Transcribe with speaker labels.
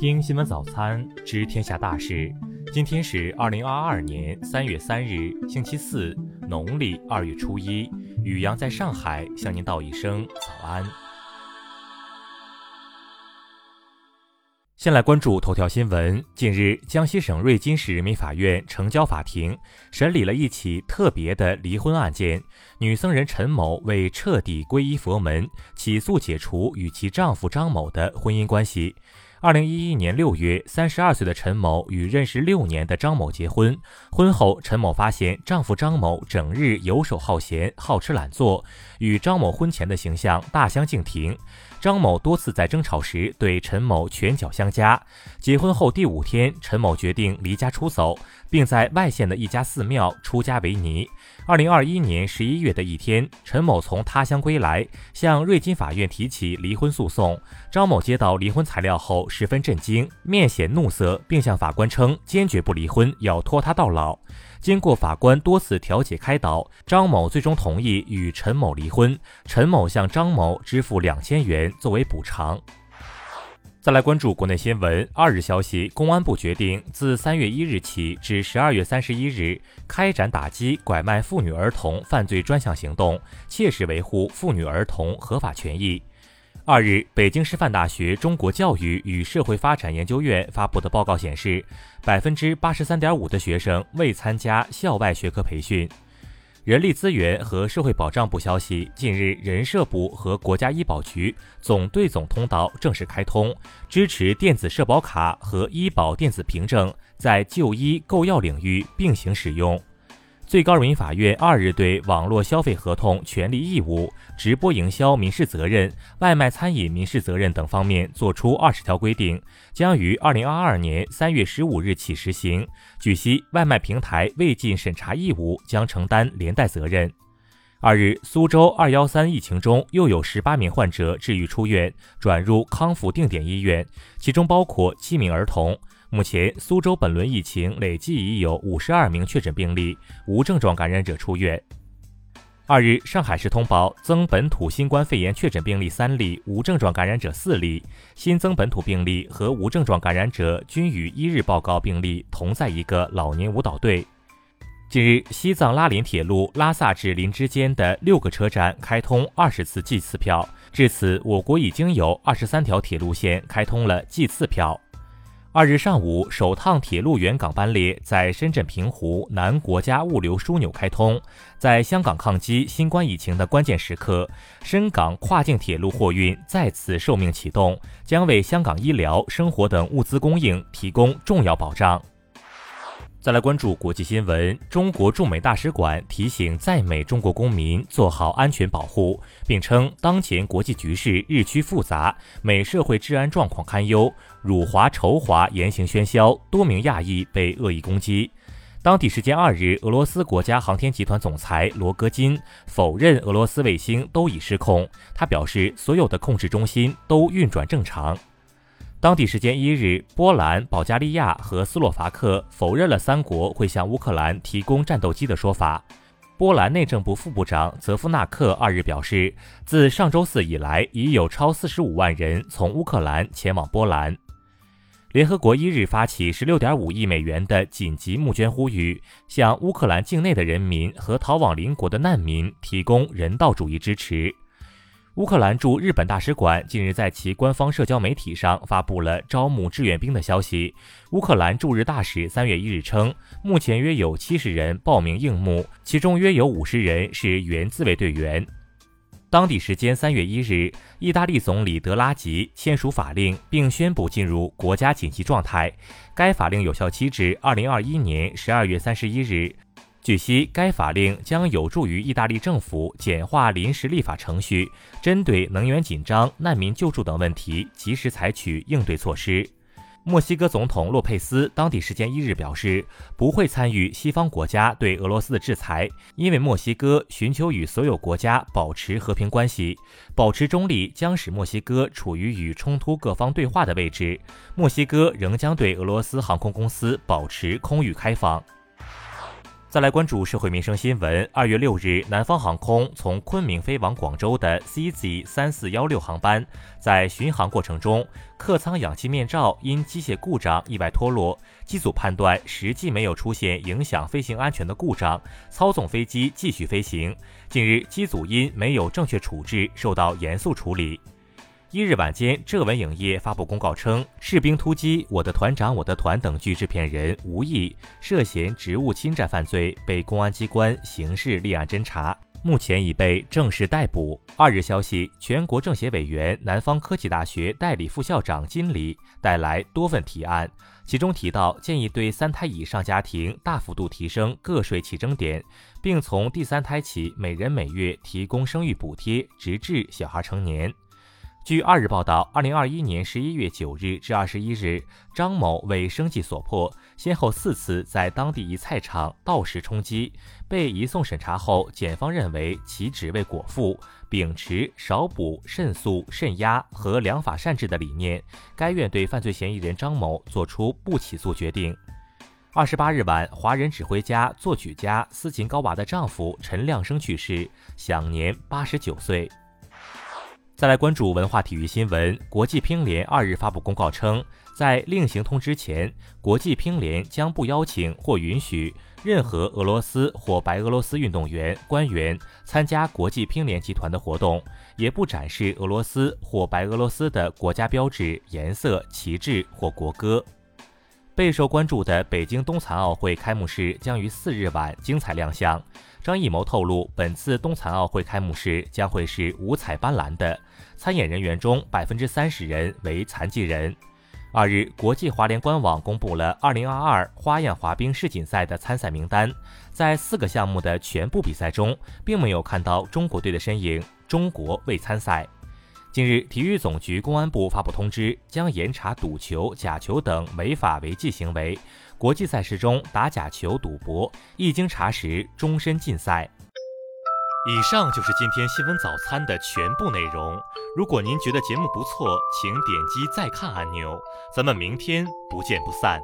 Speaker 1: 听新闻早餐知天下大事。今天是二零二二年三月三日，星期四，农历二月初一。雨阳在上海向您道一声早安。先来关注头条新闻。近日，江西省瑞金市人民法院城郊法庭审理了一起特别的离婚案件。女僧人陈某为彻底皈依佛门，起诉解除与其丈夫张某的婚姻关系。二零一一年六月，三十二岁的陈某与认识六年的张某结婚。婚后，陈某发现丈夫张某整日游手好闲、好吃懒做，与张某婚前的形象大相径庭。张某多次在争吵时对陈某拳脚相加。结婚后第五天，陈某决定离家出走，并在外县的一家寺庙出家为尼。二零二一年十一月的一天，陈某从他乡归来，向瑞金法院提起离婚诉讼。张某接到离婚材料后十分震惊，面显怒色，并向法官称坚决不离婚，要拖他到老。经过法官多次调解开导，张某最终同意与陈某离婚。陈某向张某支付两千元作为补偿。再来关注国内新闻。二日消息，公安部决定自三月一日起至十二月三十一日，开展打击拐卖妇女儿童犯罪专项行动，切实维护妇女儿童合法权益。二日，北京师范大学中国教育与社会发展研究院发布的报告显示，百分之八十三点五的学生未参加校外学科培训。人力资源和社会保障部消息，近日，人社部和国家医保局总对总通道正式开通，支持电子社保卡和医保电子凭证在就医购药领域并行使用。最高人民法院二日对网络消费合同权利义务、直播营销民事责任、外卖餐饮民事责任等方面作出二十条规定，将于二零二二年三月十五日起实行。据悉，外卖平台未尽审查义务将承担连带责任。二日，苏州二幺三疫情中又有十八名患者治愈出院，转入康复定点医院，其中包括七名儿童。目前，苏州本轮疫情累计已有五十二名确诊病例，无症状感染者出院。二日，上海市通报增本土新冠肺炎确诊病例三例，无症状感染者四例。新增本土病例和无症状感染者均与一日报告病例同在一个老年舞蹈队。近日，西藏拉林铁路拉萨至林之间的六个车站开通二十次计次票，至此，我国已经有二十三条铁路线开通了计次票。二日上午，首趟铁路原港班列在深圳平湖南国家物流枢纽开通。在香港抗击新冠疫情的关键时刻，深港跨境铁路货运再次受命启动，将为香港医疗、生活等物资供应提供重要保障。再来关注国际新闻。中国驻美大使馆提醒在美中国公民做好安全保护，并称当前国际局势日趋复杂，美社会治安状况堪忧，辱华仇华言行喧嚣，多名亚裔被恶意攻击。当地时间二日，俄罗斯国家航天集团总裁罗戈金否认俄罗斯卫星都已失控，他表示所有的控制中心都运转正常。当地时间一日，波兰、保加利亚和斯洛伐克否认了三国会向乌克兰提供战斗机的说法。波兰内政部副部长泽夫纳克二日表示，自上周四以来，已有超四十五万人从乌克兰前往波兰。联合国一日发起十六点五亿美元的紧急募捐呼吁，向乌克兰境内的人民和逃往邻国的难民提供人道主义支持。乌克兰驻日本大使馆近日在其官方社交媒体上发布了招募志愿兵的消息。乌克兰驻日大使三月一日称，目前约有七十人报名应募，其中约有五十人是原自卫队员。当地时间三月一日，意大利总理德拉吉签署法令，并宣布进入国家紧急状态。该法令有效期至二零二一年十二月三十一日。据悉，该法令将有助于意大利政府简化临时立法程序，针对能源紧张、难民救助等问题及时采取应对措施。墨西哥总统洛佩斯当地时间一日表示，不会参与西方国家对俄罗斯的制裁，因为墨西哥寻求与所有国家保持和平关系，保持中立将使墨西哥处于与冲突各方对话的位置。墨西哥仍将对俄罗斯航空公司保持空域开放。再来关注社会民生新闻。二月六日，南方航空从昆明飞往广州的 CZ 三四幺六航班，在巡航过程中，客舱氧气面罩因机械故障意外脱落。机组判断实际没有出现影响飞行安全的故障，操纵飞机继续飞行。近日，机组因没有正确处置，受到严肃处理。一日晚间，浙文影业发布公告称，《士兵突击》《我的团长我的团》等剧制片人吴毅涉嫌职务侵占犯罪，被公安机关刑事立案侦查，目前已被正式逮捕。二日消息，全国政协委员、南方科技大学代理副校长金黎带来多份提案，其中提到建议对三胎以上家庭大幅度提升个税起征点，并从第三胎起每人每月提供生育补贴，直至小孩成年。据二日报道，二零二一年十一月九日至二十一日，张某为生计所迫，先后四次在当地一菜场盗食充饥，被移送审查后，检方认为其只为果腹，秉持少补、慎诉、慎压和良法善治的理念，该院对犯罪嫌疑人张某作出不起诉决定。二十八日晚，华人指挥家、作曲家斯琴高娃的丈夫陈亮生去世，享年八十九岁。再来关注文化体育新闻。国际乒联二日发布公告称，在另行通知前，国际乒联将不邀请或允许任何俄罗斯或白俄罗斯运动员、官员参加国际乒联集团的活动，也不展示俄罗斯或白俄罗斯的国家标志、颜色、旗帜或国歌。备受关注的北京冬残奥会开幕式将于四日晚精彩亮相。张艺谋透露，本次冬残奥会开幕式将会是五彩斑斓的，参演人员中百分之三十人为残疾人。二日，国际滑联官网公布了二零二二花样滑冰世锦赛的参赛名单，在四个项目的全部比赛中，并没有看到中国队的身影，中国未参赛。近日，体育总局、公安部发布通知，将严查赌球、假球等违法违纪行为。国际赛事中打假球、赌博，一经查实，终身禁赛。以上就是今天新闻早餐的全部内容。如果您觉得节目不错，请点击再看按钮。咱们明天不见不散。